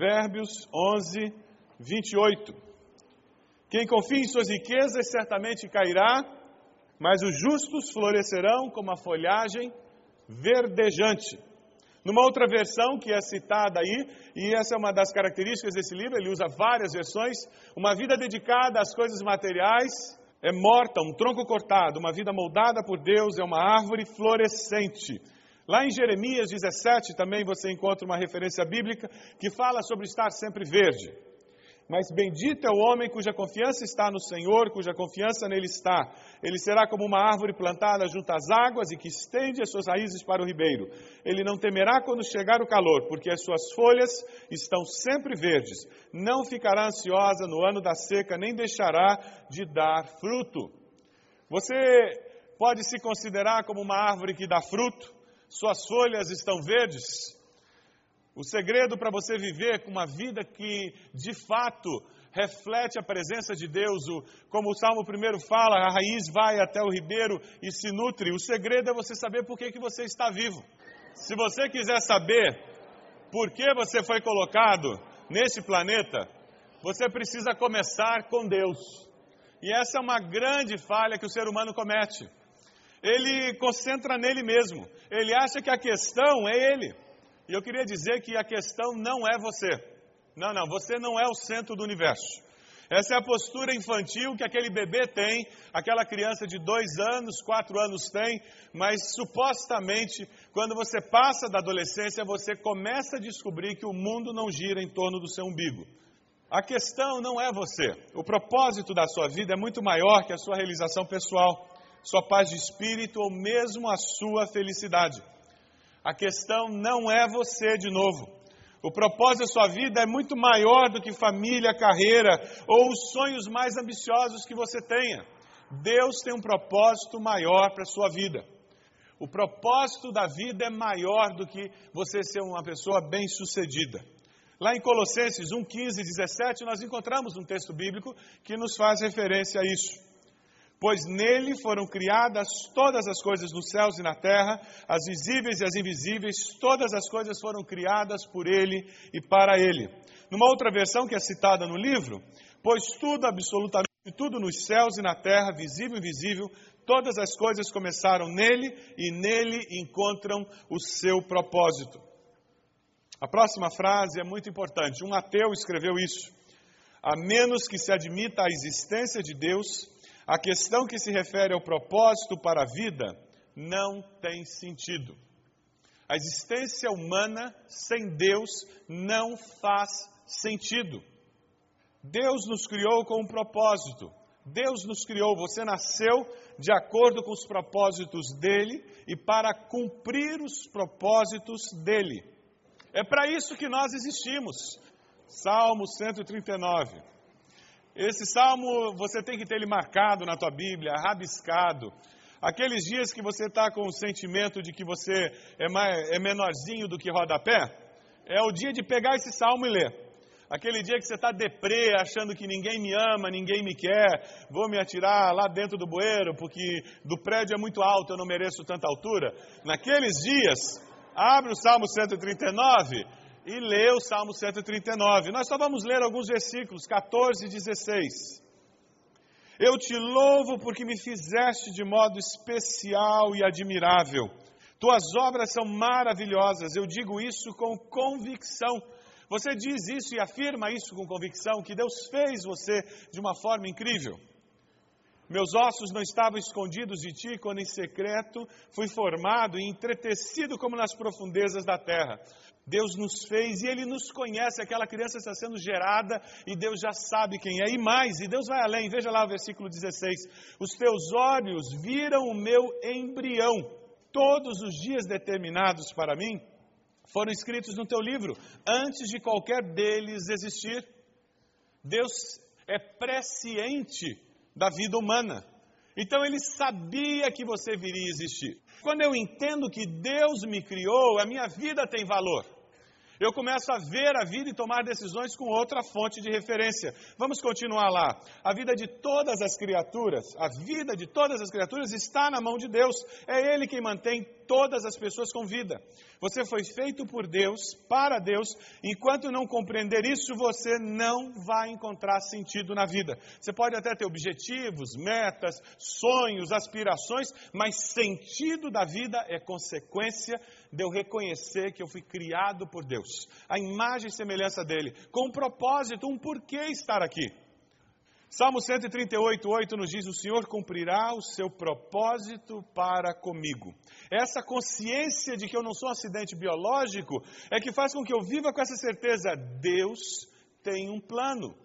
Provérbios 11, 28. Quem confia em suas riquezas certamente cairá, mas os justos florescerão como a folhagem verdejante. Numa outra versão que é citada aí, e essa é uma das características desse livro, ele usa várias versões, uma vida dedicada às coisas materiais é morta, um tronco cortado, uma vida moldada por Deus é uma árvore florescente. Lá em Jeremias 17 também você encontra uma referência bíblica que fala sobre estar sempre verde. Mas bendito é o homem cuja confiança está no Senhor, cuja confiança nele está. Ele será como uma árvore plantada junto às águas e que estende as suas raízes para o ribeiro. Ele não temerá quando chegar o calor, porque as suas folhas estão sempre verdes. Não ficará ansiosa no ano da seca, nem deixará de dar fruto. Você pode se considerar como uma árvore que dá fruto? Suas folhas estão verdes. O segredo para você viver com uma vida que de fato reflete a presença de Deus, o, como o Salmo primeiro fala, a raiz vai até o ribeiro e se nutre. O segredo é você saber por que, que você está vivo. Se você quiser saber por que você foi colocado nesse planeta, você precisa começar com Deus. E essa é uma grande falha que o ser humano comete ele concentra nele mesmo. Ele acha que a questão é ele. E eu queria dizer que a questão não é você. Não, não, você não é o centro do universo. Essa é a postura infantil que aquele bebê tem, aquela criança de dois anos, quatro anos tem, mas supostamente, quando você passa da adolescência, você começa a descobrir que o mundo não gira em torno do seu umbigo. A questão não é você. O propósito da sua vida é muito maior que a sua realização pessoal sua paz de espírito ou mesmo a sua felicidade. A questão não é você de novo. O propósito da sua vida é muito maior do que família, carreira ou os sonhos mais ambiciosos que você tenha. Deus tem um propósito maior para a sua vida. O propósito da vida é maior do que você ser uma pessoa bem-sucedida. Lá em Colossenses 1, 15 e 17, nós encontramos um texto bíblico que nos faz referência a isso pois nele foram criadas todas as coisas nos céus e na terra, as visíveis e as invisíveis, todas as coisas foram criadas por ele e para ele. Numa outra versão que é citada no livro, pois tudo, absolutamente tudo nos céus e na terra, visível e invisível, todas as coisas começaram nele e nele encontram o seu propósito. A próxima frase é muito importante. Um ateu escreveu isso. A menos que se admita a existência de Deus, a questão que se refere ao propósito para a vida não tem sentido. A existência humana sem Deus não faz sentido. Deus nos criou com um propósito. Deus nos criou, você nasceu de acordo com os propósitos dele e para cumprir os propósitos dele. É para isso que nós existimos. Salmo 139. Esse salmo você tem que ter ele marcado na tua Bíblia, rabiscado. Aqueles dias que você está com o sentimento de que você é, mais, é menorzinho do que rodapé, é o dia de pegar esse salmo e ler. Aquele dia que você está deprê, achando que ninguém me ama, ninguém me quer, vou me atirar lá dentro do bueiro porque do prédio é muito alto, eu não mereço tanta altura. Naqueles dias, abre o Salmo 139 e lê o Salmo 139. Nós só vamos ler alguns versículos, 14 e 16. Eu te louvo porque me fizeste de modo especial e admirável. Tuas obras são maravilhosas, eu digo isso com convicção você diz isso e afirma isso com convicção, que Deus fez você de uma forma incrível. Meus ossos não estavam escondidos de ti quando em secreto fui formado e entretecido como nas profundezas da terra. Deus nos fez e Ele nos conhece. Aquela criança está sendo gerada e Deus já sabe quem é. E mais, e Deus vai além. Veja lá o versículo 16: Os teus olhos viram o meu embrião, todos os dias determinados para mim foram escritos no teu livro antes de qualquer deles existir. Deus é presciente da vida humana. Então ele sabia que você viria existir. Quando eu entendo que Deus me criou, a minha vida tem valor eu começo a ver a vida e tomar decisões com outra fonte de referência. Vamos continuar lá. A vida de todas as criaturas, a vida de todas as criaturas está na mão de Deus. É Ele quem mantém todas as pessoas com vida. Você foi feito por Deus, para Deus. Enquanto não compreender isso, você não vai encontrar sentido na vida. Você pode até ter objetivos, metas, sonhos, aspirações, mas sentido da vida é consequência de eu reconhecer que eu fui criado por Deus, a imagem e semelhança dele, com um propósito, um porquê estar aqui. Salmo 138, 8 nos diz: O Senhor cumprirá o seu propósito para comigo. Essa consciência de que eu não sou um acidente biológico é que faz com que eu viva com essa certeza: Deus tem um plano.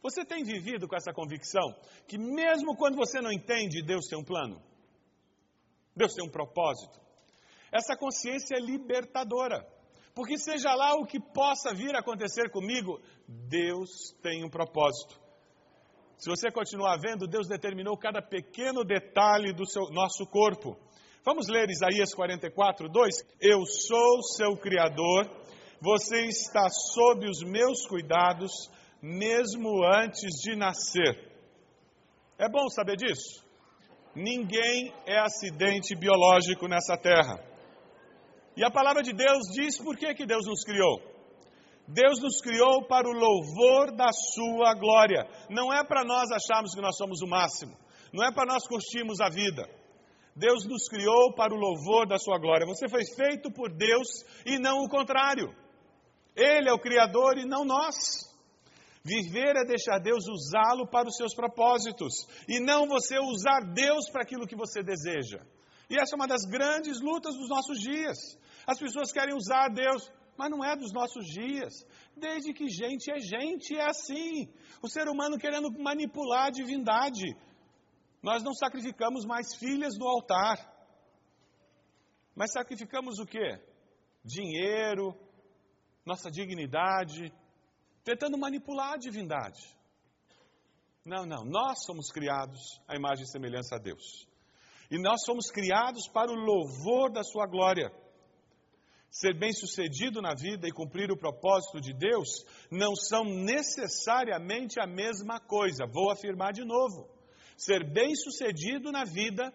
Você tem vivido com essa convicção que, mesmo quando você não entende, Deus tem um plano? Deus tem um propósito. Essa consciência é libertadora. Porque seja lá o que possa vir a acontecer comigo, Deus tem um propósito. Se você continuar vendo, Deus determinou cada pequeno detalhe do seu, nosso corpo. Vamos ler Isaías 44, 2? Eu sou seu Criador, você está sob os meus cuidados, mesmo antes de nascer. É bom saber disso? Ninguém é acidente biológico nessa terra. E a palavra de Deus diz por que, que Deus nos criou. Deus nos criou para o louvor da Sua glória. Não é para nós acharmos que nós somos o máximo. Não é para nós curtirmos a vida. Deus nos criou para o louvor da Sua glória. Você foi feito por Deus e não o contrário. Ele é o Criador e não nós. Viver é deixar Deus usá-lo para os seus propósitos e não você usar Deus para aquilo que você deseja. E essa é uma das grandes lutas dos nossos dias. As pessoas querem usar Deus, mas não é dos nossos dias. Desde que gente é gente, é assim. O ser humano querendo manipular a divindade. Nós não sacrificamos mais filhas no altar. Mas sacrificamos o quê? Dinheiro, nossa dignidade, tentando manipular a divindade. Não, não, nós somos criados à imagem e semelhança a Deus. E nós somos criados para o louvor da Sua glória. Ser bem-sucedido na vida e cumprir o propósito de Deus não são necessariamente a mesma coisa. Vou afirmar de novo. Ser bem-sucedido na vida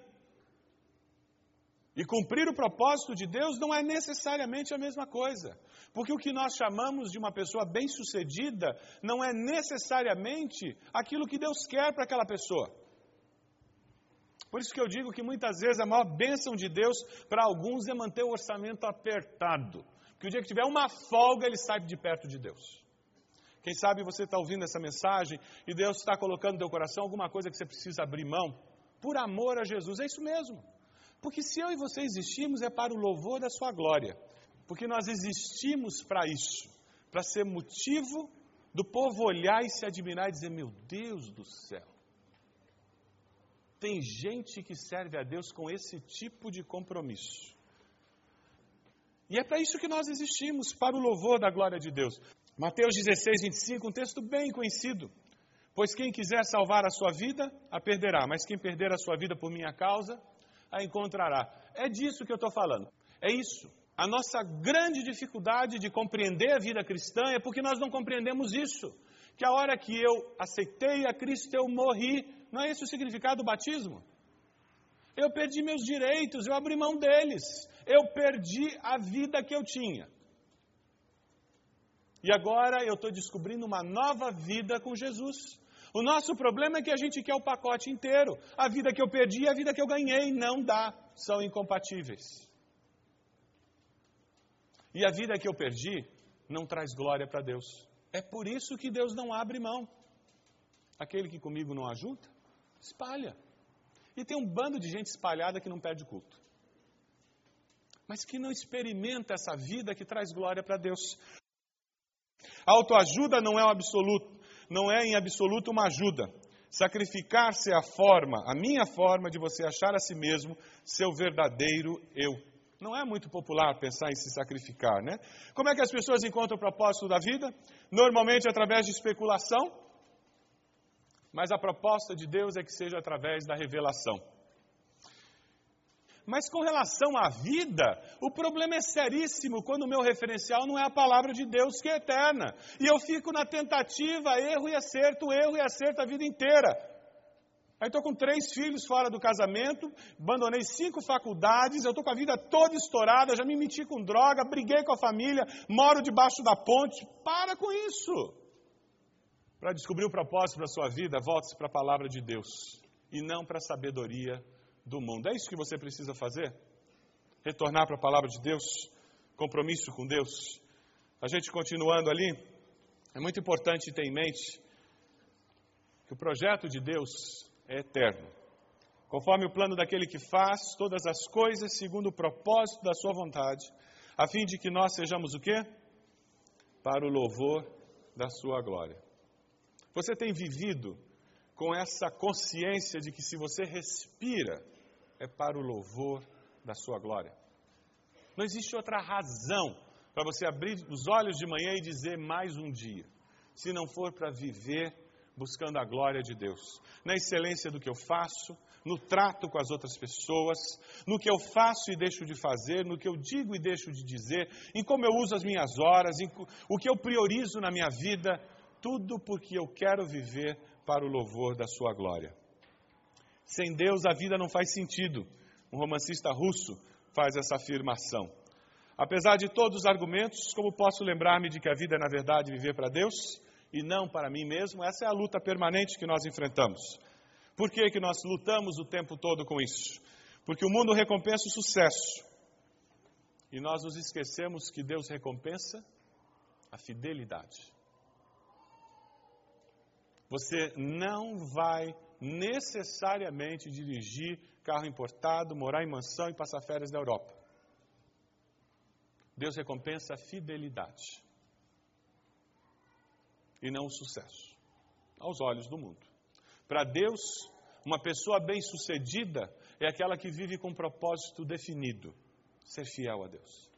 e cumprir o propósito de Deus não é necessariamente a mesma coisa. Porque o que nós chamamos de uma pessoa bem-sucedida não é necessariamente aquilo que Deus quer para aquela pessoa. Por isso que eu digo que muitas vezes a maior bênção de Deus para alguns é manter o orçamento apertado. Porque o dia que tiver uma folga, ele sai de perto de Deus. Quem sabe você está ouvindo essa mensagem e Deus está colocando no teu coração alguma coisa que você precisa abrir mão por amor a Jesus. É isso mesmo. Porque se eu e você existimos é para o louvor da sua glória. Porque nós existimos para isso, para ser motivo do povo olhar e se admirar e dizer: Meu Deus do céu, tem gente que serve a Deus com esse tipo de compromisso. E é para isso que nós existimos, para o louvor da glória de Deus. Mateus 16, 25, um texto bem conhecido. Pois quem quiser salvar a sua vida, a perderá, mas quem perder a sua vida por minha causa, a encontrará. É disso que eu estou falando. É isso. A nossa grande dificuldade de compreender a vida cristã é porque nós não compreendemos isso. Que a hora que eu aceitei a Cristo, eu morri. Não é esse o significado do batismo? Eu perdi meus direitos, eu abri mão deles. Eu perdi a vida que eu tinha. E agora eu estou descobrindo uma nova vida com Jesus. O nosso problema é que a gente quer o pacote inteiro. A vida que eu perdi e a vida que eu ganhei. Não dá, são incompatíveis. E a vida que eu perdi não traz glória para Deus. É por isso que Deus não abre mão. Aquele que comigo não ajuda, espalha. E tem um bando de gente espalhada que não perde culto. Mas que não experimenta essa vida que traz glória para Deus. A autoajuda não é um absoluto, não é em absoluto uma ajuda. Sacrificar-se é a forma, a minha forma de você achar a si mesmo seu verdadeiro eu. Não é muito popular pensar em se sacrificar, né? Como é que as pessoas encontram o propósito da vida? Normalmente através de especulação, mas a proposta de Deus é que seja através da revelação. Mas com relação à vida, o problema é seríssimo quando o meu referencial não é a palavra de Deus que é eterna. E eu fico na tentativa, erro e acerto, erro e acerto a vida inteira. Aí estou com três filhos fora do casamento, abandonei cinco faculdades, eu estou com a vida toda estourada, já me meti com droga, briguei com a família, moro debaixo da ponte. Para com isso! Para descobrir o propósito para a sua vida, volte-se para a palavra de Deus e não para a sabedoria do mundo. É isso que você precisa fazer? Retornar para a palavra de Deus, compromisso com Deus. A gente continuando ali, é muito importante ter em mente que o projeto de Deus é eterno. Conforme o plano daquele que faz todas as coisas segundo o propósito da sua vontade, a fim de que nós sejamos o quê? Para o louvor da sua glória. Você tem vivido com essa consciência de que se você respira, é para o louvor da sua glória. Não existe outra razão para você abrir os olhos de manhã e dizer mais um dia, se não for para viver buscando a glória de Deus, na excelência do que eu faço, no trato com as outras pessoas, no que eu faço e deixo de fazer, no que eu digo e deixo de dizer, em como eu uso as minhas horas, em o que eu priorizo na minha vida, tudo porque eu quero viver para o louvor da sua glória. Sem Deus a vida não faz sentido. Um romancista russo faz essa afirmação. Apesar de todos os argumentos, como posso lembrar-me de que a vida é, na verdade, viver para Deus e não para mim mesmo? Essa é a luta permanente que nós enfrentamos. Por que, que nós lutamos o tempo todo com isso? Porque o mundo recompensa o sucesso. E nós nos esquecemos que Deus recompensa a fidelidade. Você não vai necessariamente dirigir carro importado, morar em mansão e passar férias na Europa. Deus recompensa a fidelidade e não o sucesso, aos olhos do mundo. Para Deus, uma pessoa bem-sucedida é aquela que vive com um propósito definido: ser fiel a Deus.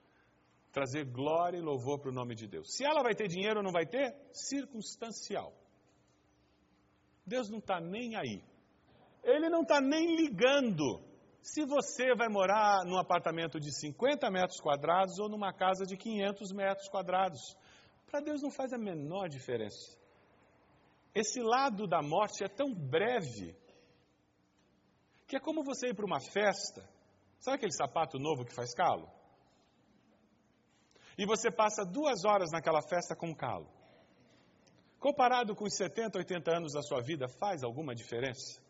Trazer glória e louvor para o nome de Deus. Se ela vai ter dinheiro ou não vai ter, circunstancial. Deus não está nem aí. Ele não está nem ligando se você vai morar num apartamento de 50 metros quadrados ou numa casa de 500 metros quadrados. Para Deus não faz a menor diferença. Esse lado da morte é tão breve que é como você ir para uma festa. Sabe aquele sapato novo que faz calo? E você passa duas horas naquela festa com calo. Comparado com os 70, 80 anos da sua vida, faz alguma diferença?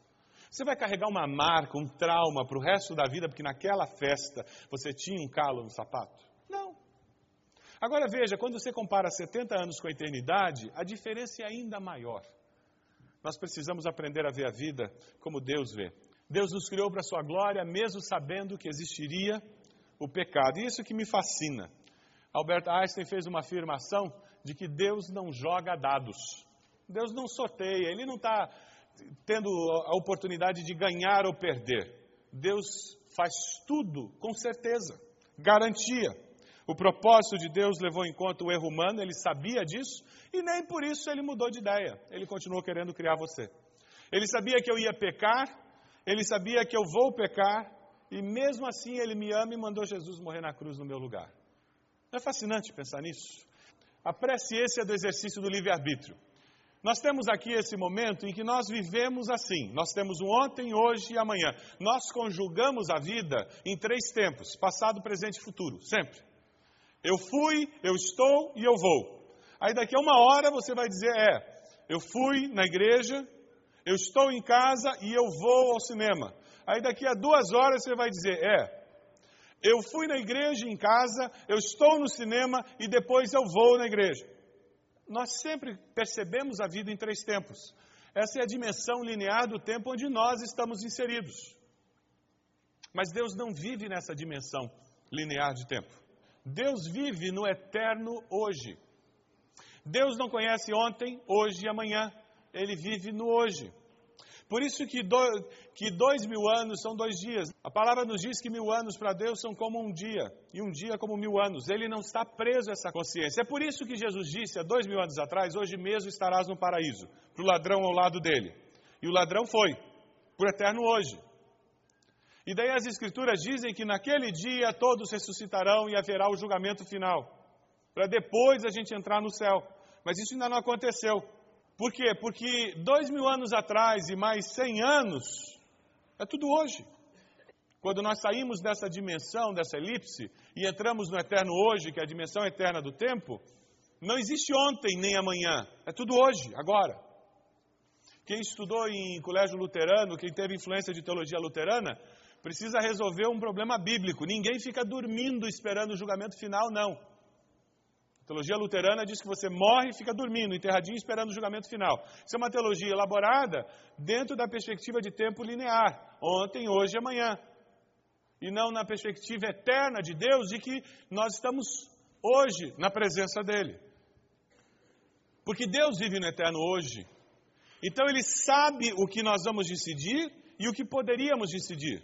Você vai carregar uma marca, um trauma para o resto da vida, porque naquela festa você tinha um calo no sapato? Não. Agora veja, quando você compara 70 anos com a eternidade, a diferença é ainda maior. Nós precisamos aprender a ver a vida como Deus vê. Deus nos criou para a sua glória, mesmo sabendo que existiria o pecado. E isso que me fascina. Albert Einstein fez uma afirmação de que Deus não joga dados. Deus não sorteia, Ele não está tendo a oportunidade de ganhar ou perder. Deus faz tudo com certeza, garantia. O propósito de Deus levou em conta o erro humano, ele sabia disso e nem por isso ele mudou de ideia. Ele continuou querendo criar você. Ele sabia que eu ia pecar, ele sabia que eu vou pecar e mesmo assim ele me ama e mandou Jesus morrer na cruz no meu lugar. Não é fascinante pensar nisso? A é do exercício do livre-arbítrio. Nós temos aqui esse momento em que nós vivemos assim. Nós temos um ontem, hoje e amanhã. Nós conjugamos a vida em três tempos: passado, presente e futuro, sempre. Eu fui, eu estou e eu vou. Aí daqui a uma hora você vai dizer: é, eu fui na igreja, eu estou em casa e eu vou ao cinema. Aí daqui a duas horas você vai dizer: é, eu fui na igreja em casa, eu estou no cinema e depois eu vou na igreja. Nós sempre percebemos a vida em três tempos. Essa é a dimensão linear do tempo onde nós estamos inseridos. Mas Deus não vive nessa dimensão linear de tempo. Deus vive no eterno hoje. Deus não conhece ontem, hoje e amanhã. Ele vive no hoje. Por isso que, do, que dois mil anos são dois dias. A palavra nos diz que mil anos para Deus são como um dia, e um dia como mil anos. Ele não está preso a essa consciência. É por isso que Jesus disse há dois mil anos atrás: Hoje mesmo estarás no paraíso, para o ladrão ao lado dele. E o ladrão foi, por eterno hoje. E daí as Escrituras dizem que naquele dia todos ressuscitarão e haverá o julgamento final, para depois a gente entrar no céu. Mas isso ainda não aconteceu. Por quê? Porque dois mil anos atrás e mais cem anos é tudo hoje. Quando nós saímos dessa dimensão, dessa elipse, e entramos no eterno hoje, que é a dimensão eterna do tempo, não existe ontem nem amanhã, é tudo hoje, agora. Quem estudou em colégio luterano, quem teve influência de teologia luterana, precisa resolver um problema bíblico. Ninguém fica dormindo esperando o julgamento final, não. A teologia luterana diz que você morre e fica dormindo, enterradinho, esperando o julgamento final. Isso é uma teologia elaborada dentro da perspectiva de tempo linear, ontem, hoje e amanhã. E não na perspectiva eterna de Deus, de que nós estamos hoje na presença dEle. Porque Deus vive no eterno hoje. Então Ele sabe o que nós vamos decidir e o que poderíamos decidir.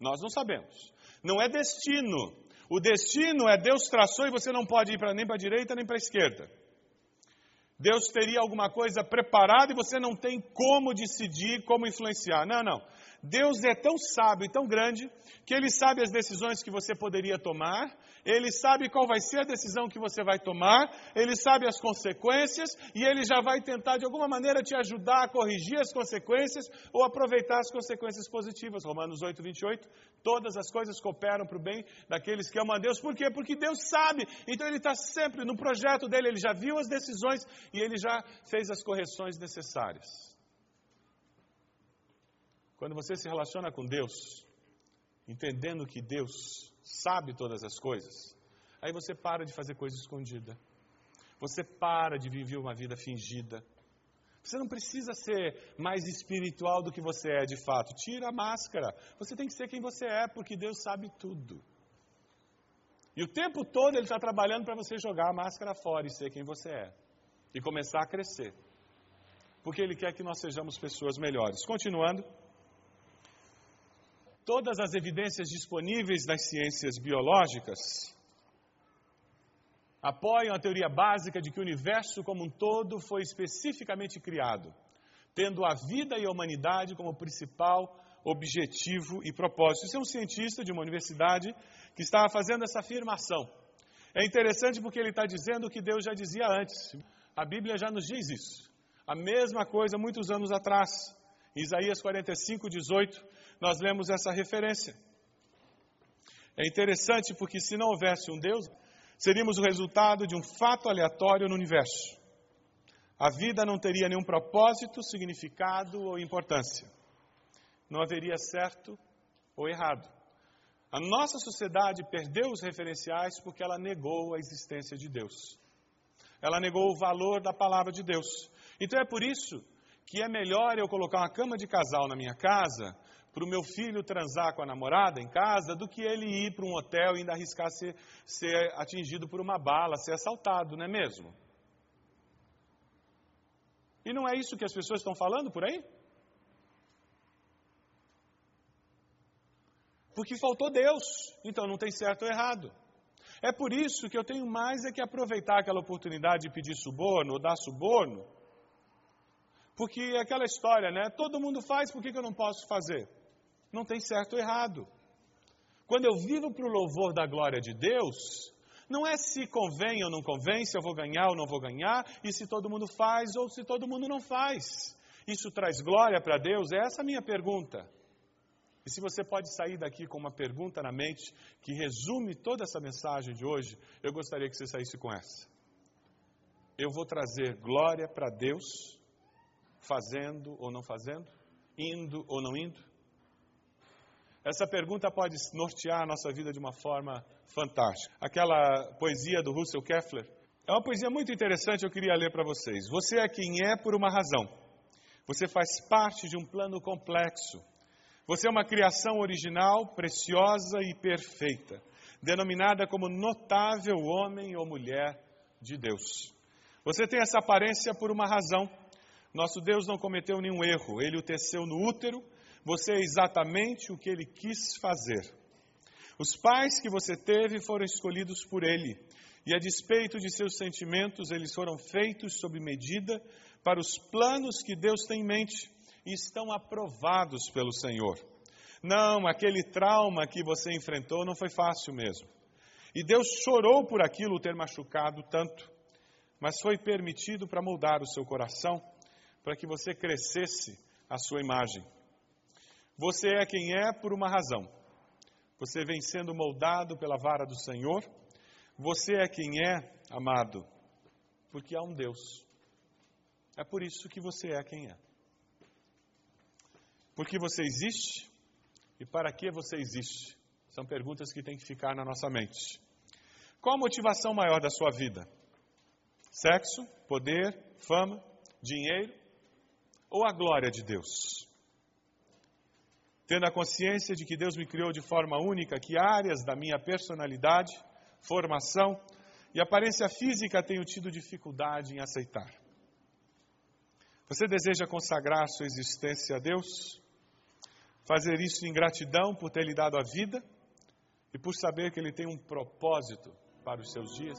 Nós não sabemos. Não é destino o destino é Deus traçou e você não pode ir pra, nem para a direita nem para a esquerda. Deus teria alguma coisa preparada e você não tem como decidir, como influenciar. Não, não. Deus é tão sábio e tão grande que Ele sabe as decisões que você poderia tomar, Ele sabe qual vai ser a decisão que você vai tomar, Ele sabe as consequências e Ele já vai tentar de alguma maneira te ajudar a corrigir as consequências ou aproveitar as consequências positivas. Romanos 8, 28. Todas as coisas cooperam para o bem daqueles que amam a Deus. Por quê? Porque Deus sabe. Então Ele está sempre no projeto dele, Ele já viu as decisões e Ele já fez as correções necessárias. Quando você se relaciona com Deus, entendendo que Deus sabe todas as coisas, aí você para de fazer coisa escondida. Você para de viver uma vida fingida. Você não precisa ser mais espiritual do que você é de fato. Tira a máscara. Você tem que ser quem você é, porque Deus sabe tudo. E o tempo todo Ele está trabalhando para você jogar a máscara fora e ser quem você é. E começar a crescer. Porque Ele quer que nós sejamos pessoas melhores. Continuando todas as evidências disponíveis das ciências biológicas apoiam a teoria básica de que o universo como um todo foi especificamente criado, tendo a vida e a humanidade como principal objetivo e propósito. Isso é um cientista de uma universidade que estava fazendo essa afirmação. É interessante porque ele está dizendo o que Deus já dizia antes. A Bíblia já nos diz isso. A mesma coisa muitos anos atrás. Isaías 45, 18, nós lemos essa referência. É interessante porque se não houvesse um Deus, seríamos o resultado de um fato aleatório no universo. A vida não teria nenhum propósito, significado ou importância. Não haveria certo ou errado. A nossa sociedade perdeu os referenciais porque ela negou a existência de Deus. Ela negou o valor da palavra de Deus. Então é por isso que é melhor eu colocar uma cama de casal na minha casa para o meu filho transar com a namorada em casa do que ele ir para um hotel e ainda arriscar ser, ser atingido por uma bala, ser assaltado, não é mesmo? E não é isso que as pessoas estão falando por aí? Porque faltou Deus, então não tem certo ou errado. É por isso que eu tenho mais é que aproveitar aquela oportunidade de pedir suborno ou dar suborno, porque é aquela história, né? Todo mundo faz, por que, que eu não posso fazer? Não tem certo ou errado. Quando eu vivo para o louvor da glória de Deus, não é se convém ou não convém, se eu vou ganhar ou não vou ganhar, e se todo mundo faz ou se todo mundo não faz. Isso traz glória para Deus? É essa a minha pergunta. E se você pode sair daqui com uma pergunta na mente que resume toda essa mensagem de hoje, eu gostaria que você saísse com essa. Eu vou trazer glória para Deus, fazendo ou não fazendo, indo ou não indo? Essa pergunta pode nortear a nossa vida de uma forma fantástica. Aquela poesia do Russell Keffler é uma poesia muito interessante, eu queria ler para vocês. Você é quem é por uma razão. Você faz parte de um plano complexo. Você é uma criação original, preciosa e perfeita, denominada como notável homem ou mulher de Deus. Você tem essa aparência por uma razão. Nosso Deus não cometeu nenhum erro, ele o teceu no útero você é exatamente o que ele quis fazer. Os pais que você teve foram escolhidos por ele, e a despeito de seus sentimentos, eles foram feitos sob medida para os planos que Deus tem em mente e estão aprovados pelo Senhor. Não, aquele trauma que você enfrentou não foi fácil mesmo. E Deus chorou por aquilo ter machucado tanto, mas foi permitido para moldar o seu coração, para que você crescesse a sua imagem. Você é quem é por uma razão. Você vem sendo moldado pela vara do Senhor. Você é quem é, amado, porque há um Deus. É por isso que você é quem é. Porque você existe e para que você existe? São perguntas que têm que ficar na nossa mente. Qual a motivação maior da sua vida? Sexo, poder, fama, dinheiro ou a glória de Deus? Tendo a consciência de que Deus me criou de forma única, que áreas da minha personalidade, formação e aparência física tenho tido dificuldade em aceitar. Você deseja consagrar sua existência a Deus? Fazer isso em gratidão por ter lhe dado a vida e por saber que Ele tem um propósito para os seus dias?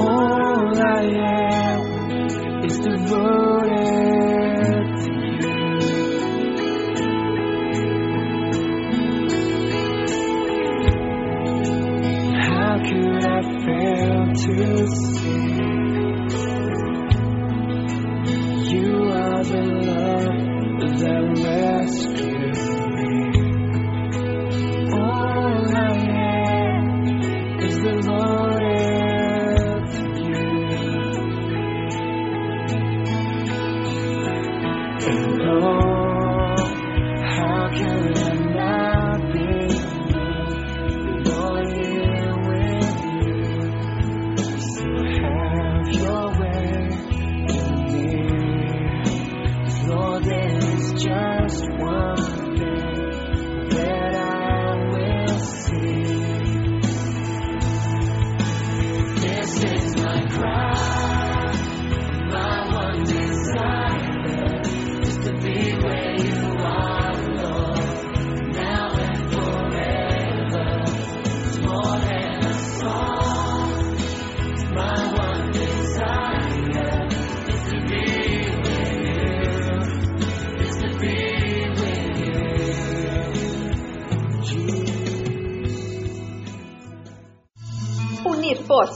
All I am is devoted to you. How could I fail to